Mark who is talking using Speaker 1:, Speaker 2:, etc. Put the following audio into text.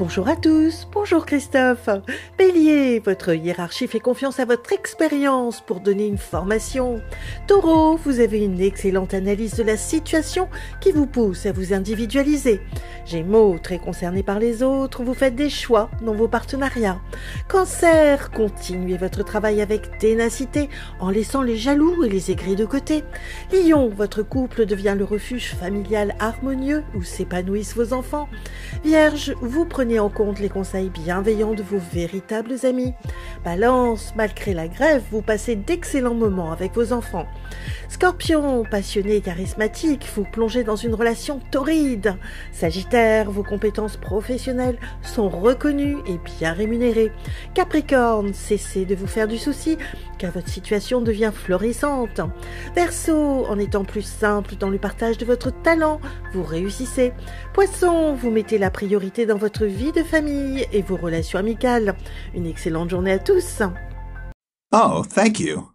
Speaker 1: Bonjour à tous, bonjour Christophe. Bélier, votre hiérarchie fait confiance à votre expérience pour donner une formation. Taureau, vous avez une excellente analyse de la situation qui vous pousse à vous individualiser. Gémeaux, très concerné par les autres, vous faites des choix dans vos partenariats. Cancer, continuez votre travail avec ténacité en laissant les jaloux et les aigris de côté. Lion, votre couple devient le refuge familial harmonieux où s'épanouissent vos enfants. Vierge, vous prenez en compte les conseils bienveillants de vos véritables amis. Balance, malgré la grève, vous passez d'excellents moments avec vos enfants. Scorpion, passionné et charismatique, vous plongez dans une relation torride. Sagittaire, vos compétences professionnelles sont reconnues et bien rémunérées. Capricorne, cessez de vous faire du souci car votre situation devient florissante. Verseau, en étant plus simple dans le partage de votre talent, vous réussissez. Poisson, vous mettez la priorité dans votre vie de famille et vos relations amicales. Une excellente journée à tous.
Speaker 2: Oh, thank you.